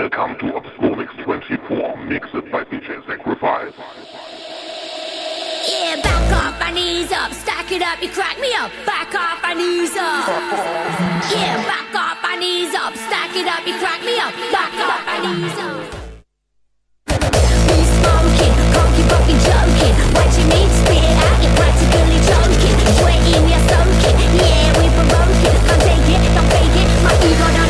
Welcome to 24, mixed by DJ Sacrifice. Yeah, back off, my knees up, stack it up, you crack me up, back off, my knees up. Yeah, back off, my knees up, stack it up, you crack me up, back off, my knees up. Spit it out, you're sunken, yeah, we provoking, Don't take it, don't fake it, my ego don't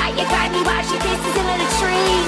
It find me while she dances under the tree.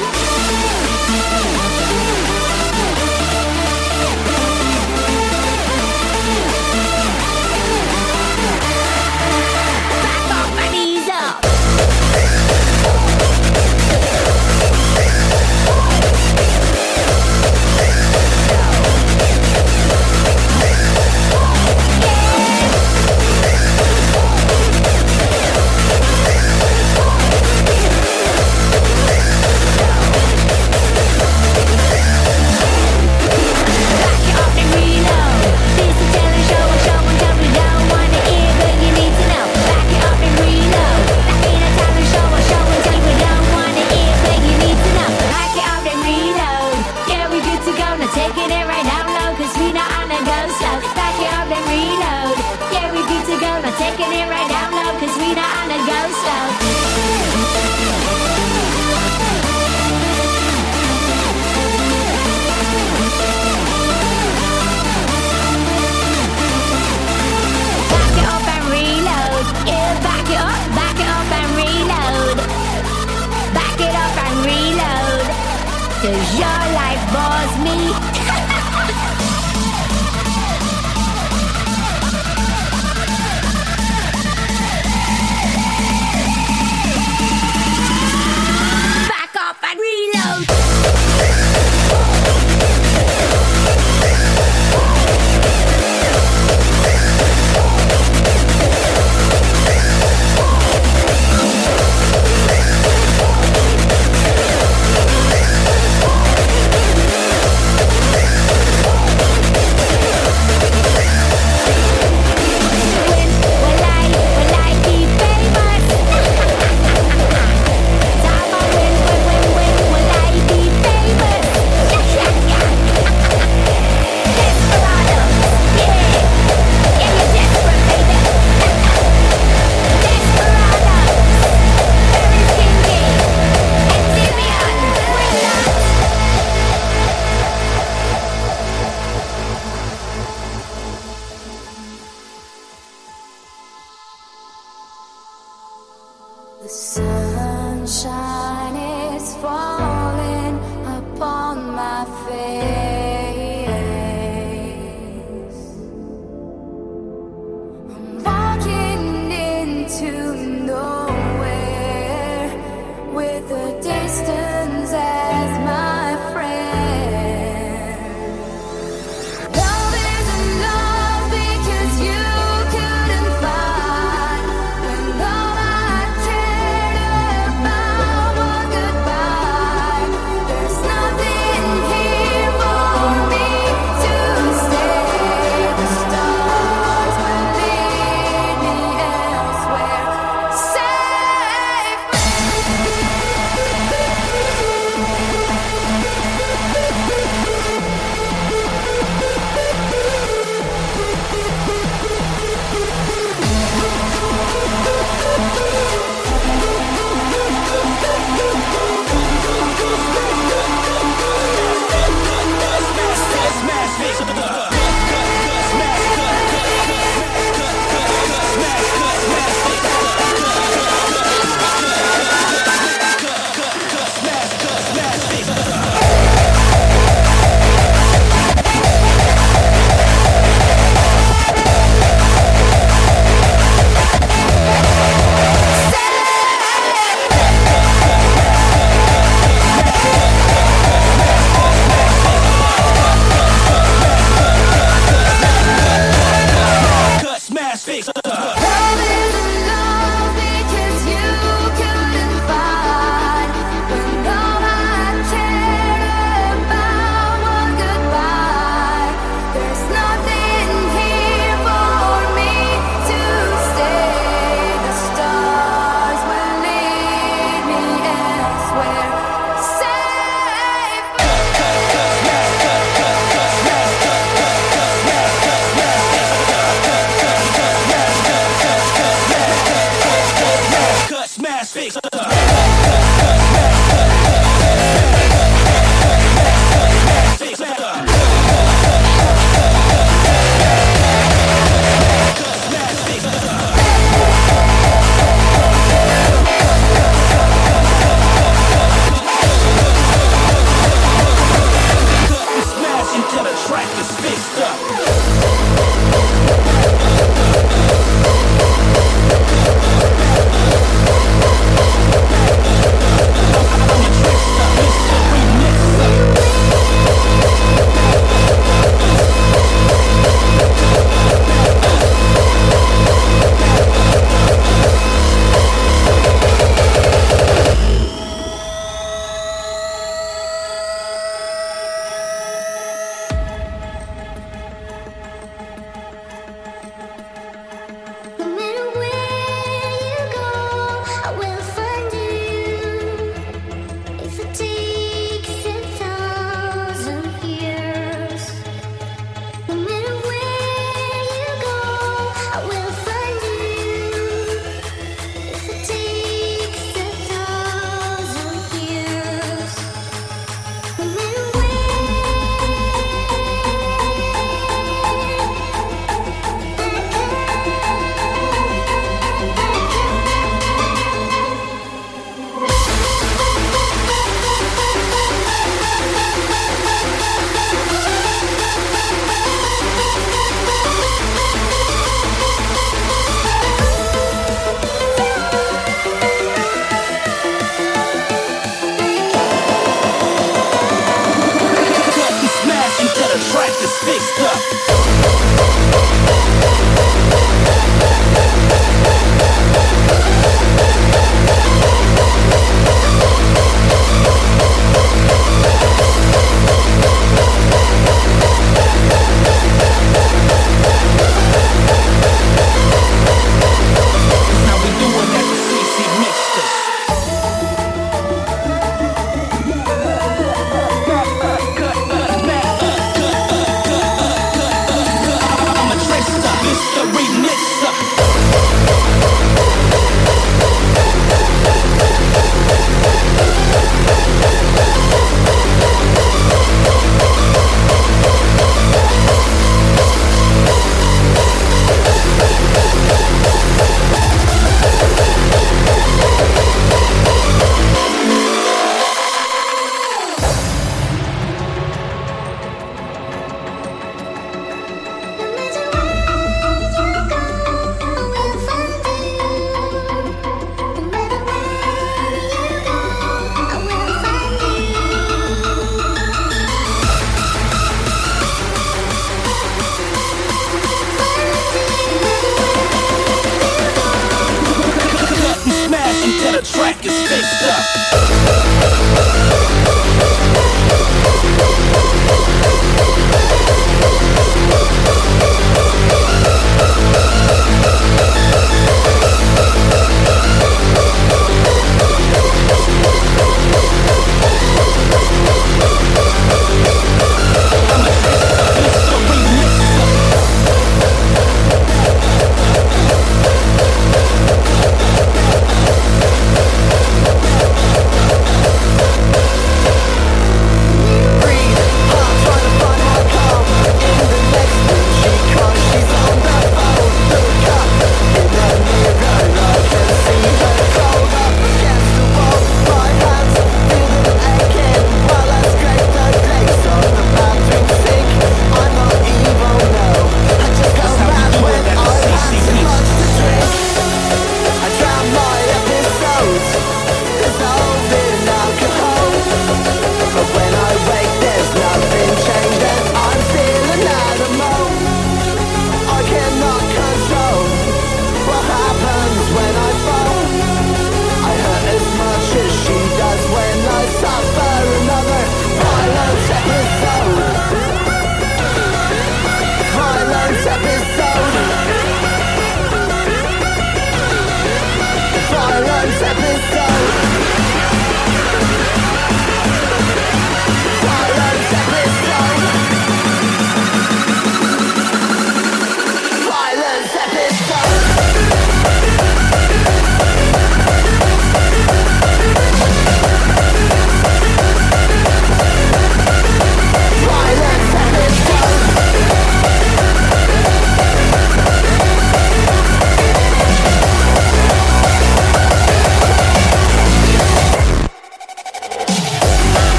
taking it right down low, cause we not on the ghost of.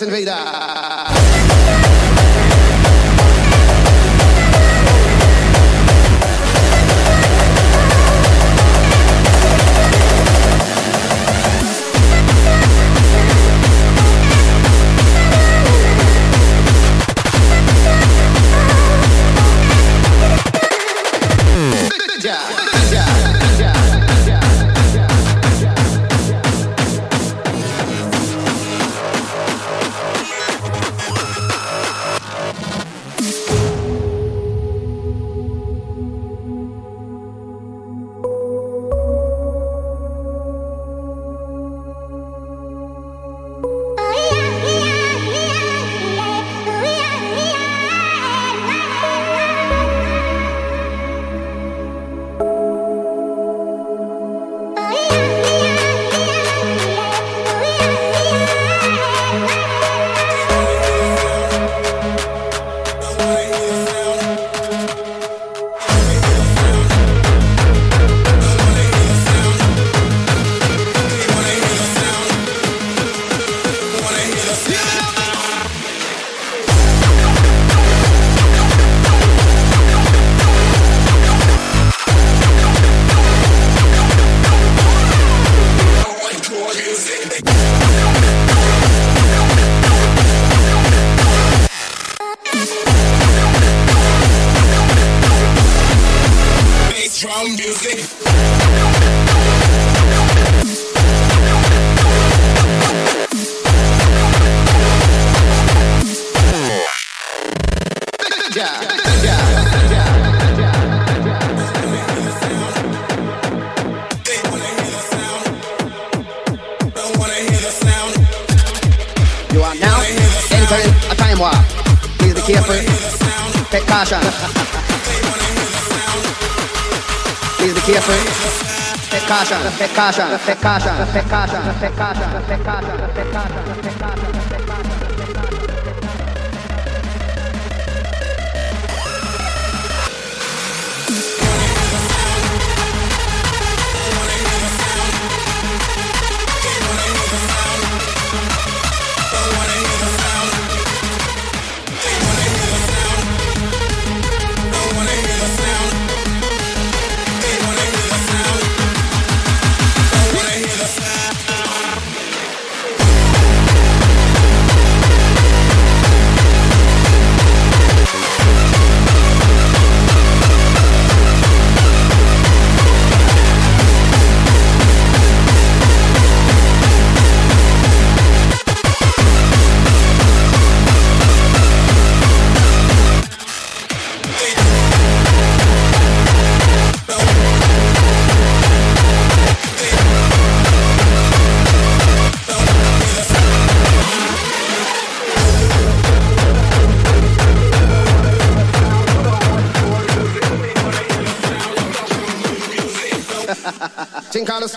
Pennsylvania. Please be careful. Take caution. Take caution. Take caution. Take caution. Take caution.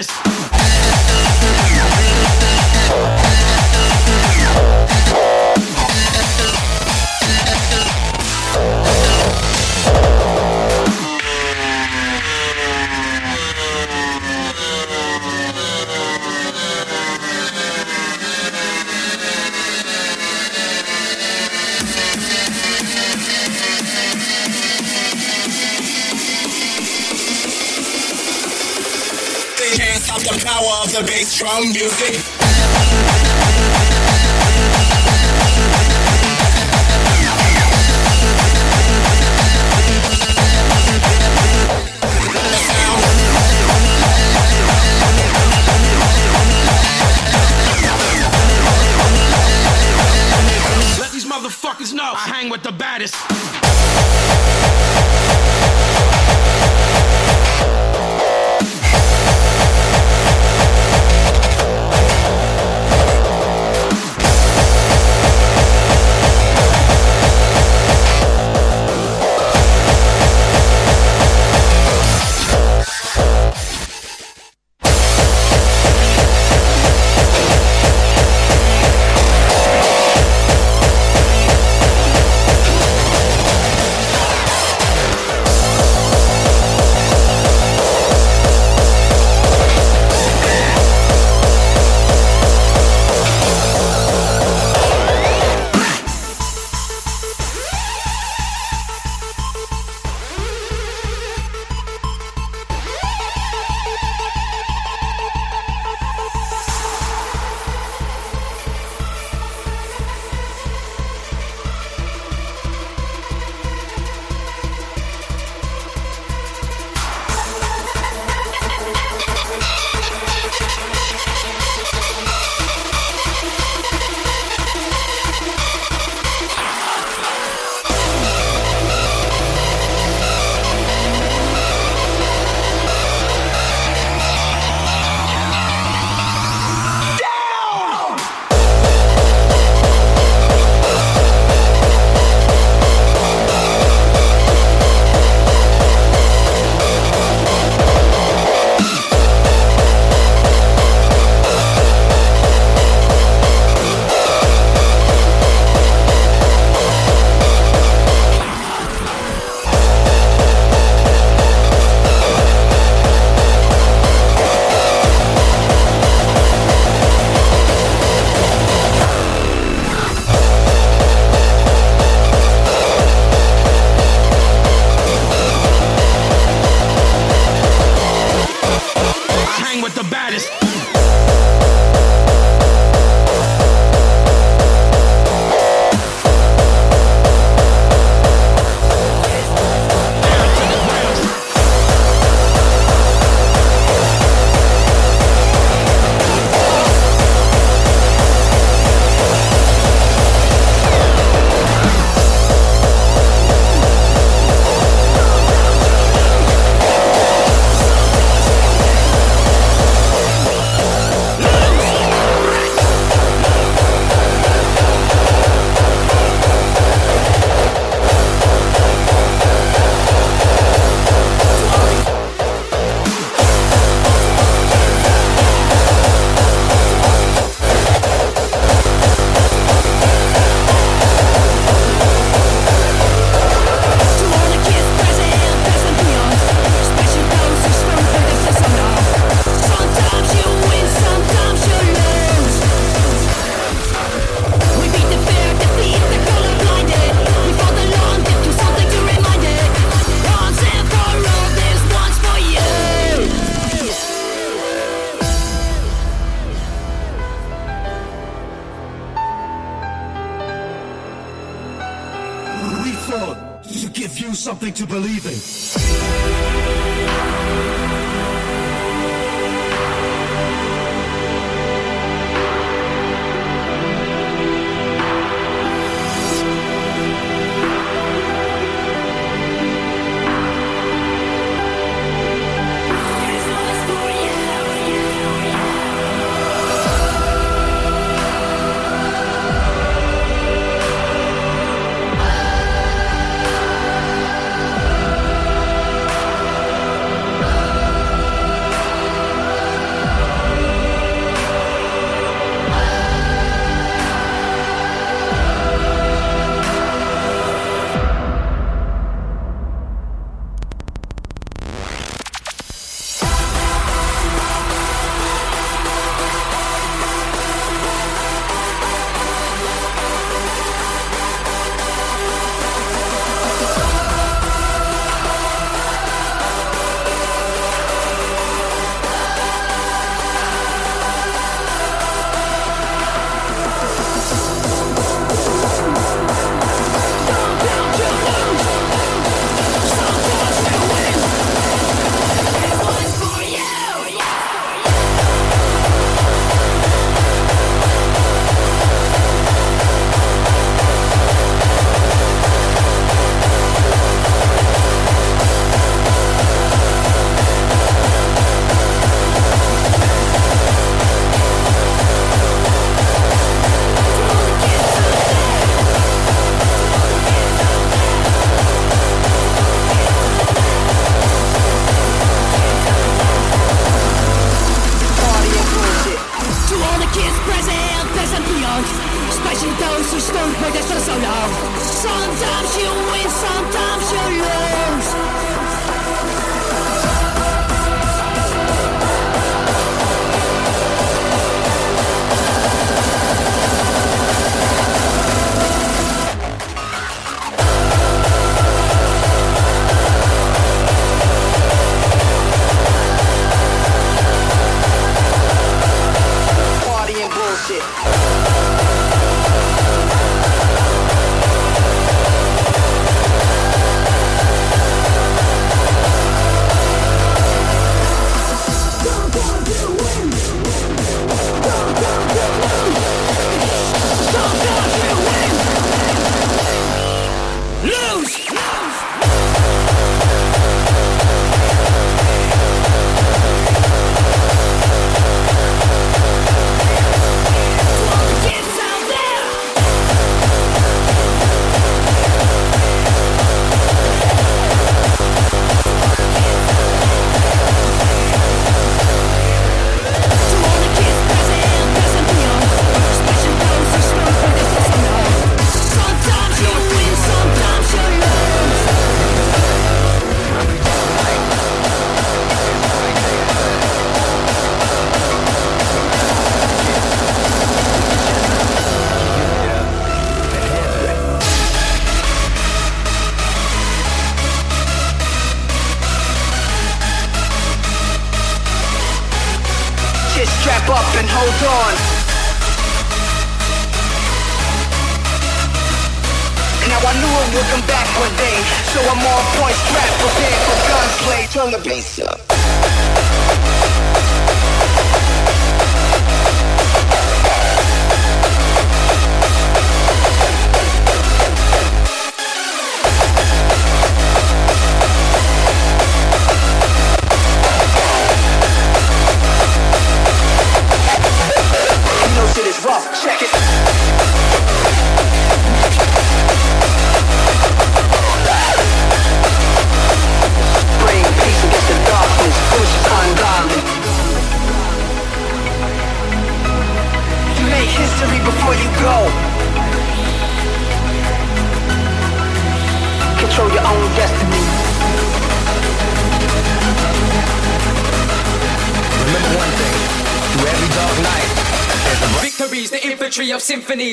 hang music. Something to believe in.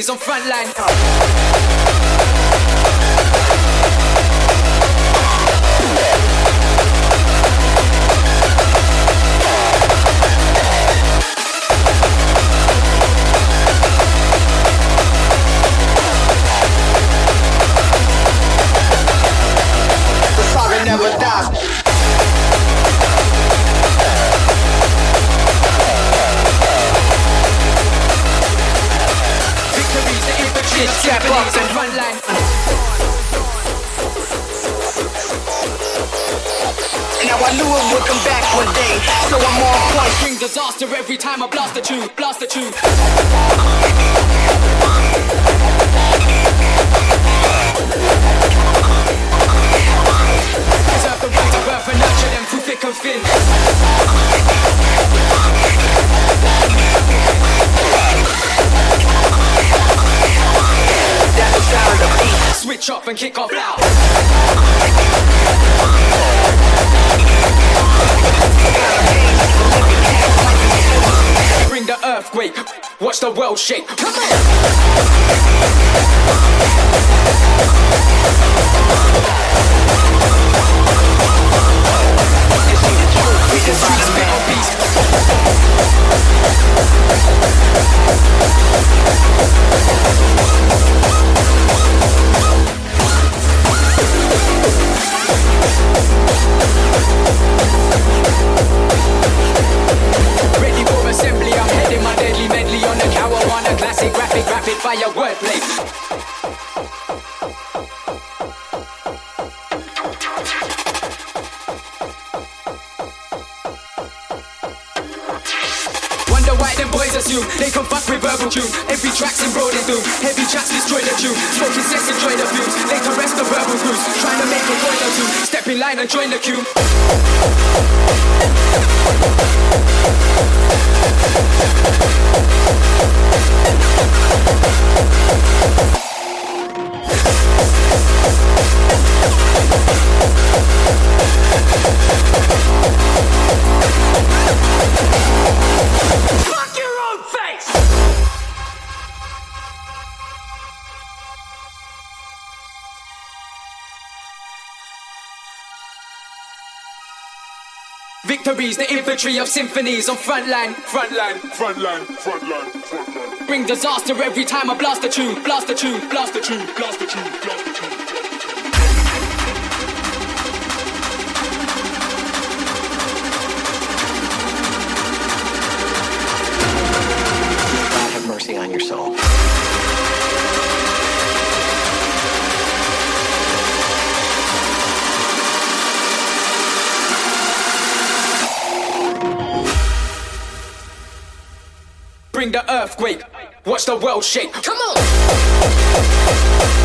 On front join the queue. poetry of symphonies on frontline, frontline, frontline, frontline, frontline. Bring disaster every time I blast the tune, blast the tune, blast the tune, blast the tune, blast a tune. earthquake. Watch the world shake. Come on.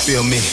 Feel me?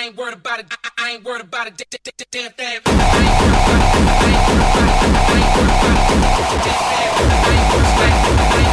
About it. I ain't worried about it. I ain't worried about it. d- d- d- Damn thing. Puta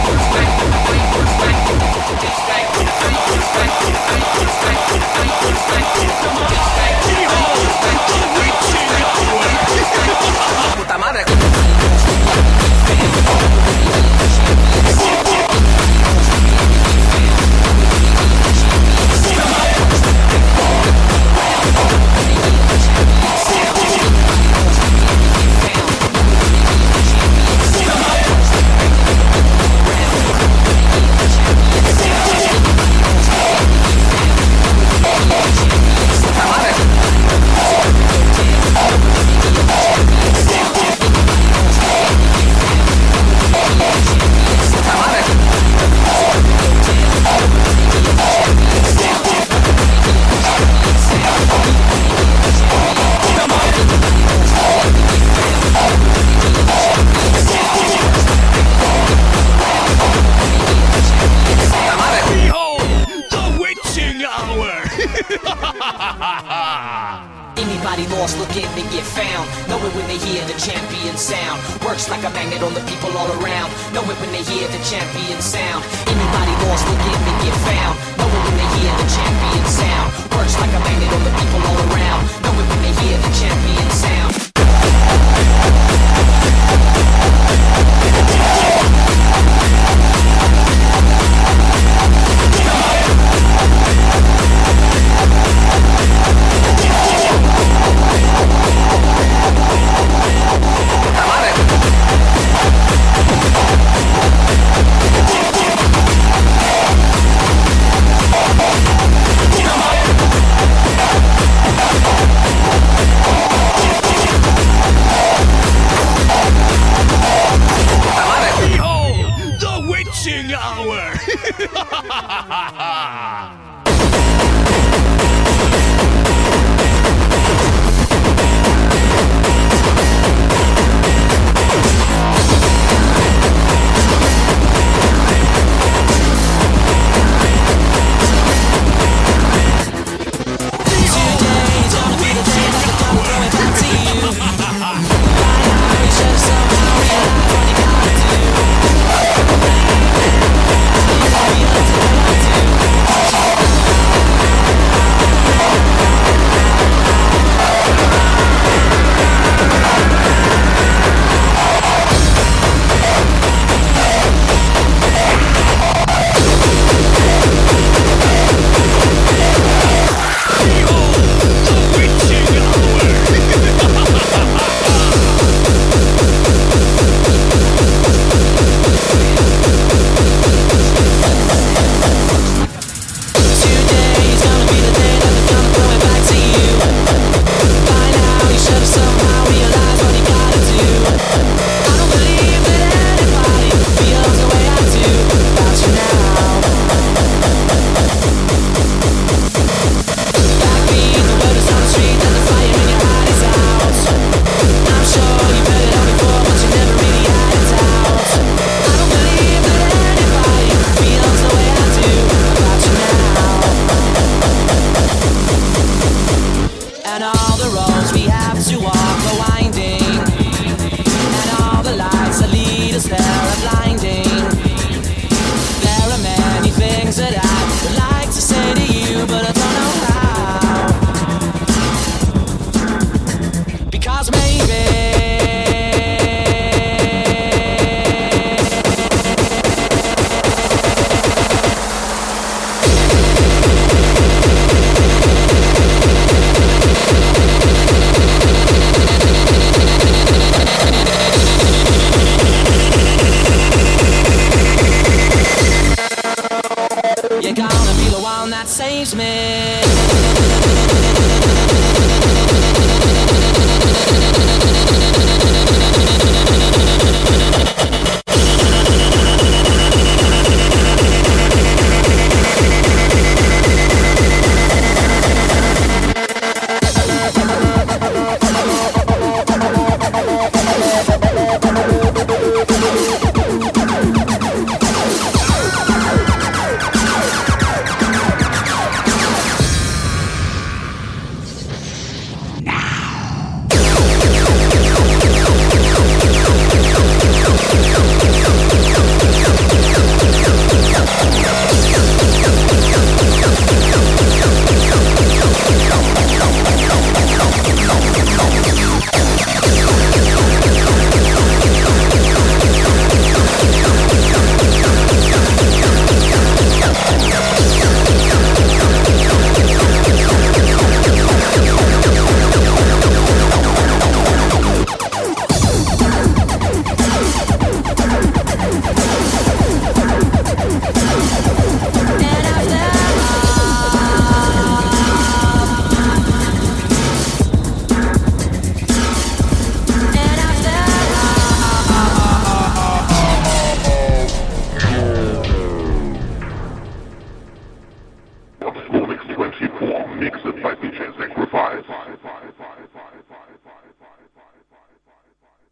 Lost looking to get found. Know it when they hear the champion sound. Works like a magnet on the people all around. Know it when they hear the champion sound. Anybody lost looking to get found. Know it when they hear the champion sound. Works like a magnet on the people all around. Know it when they hear the champion sound.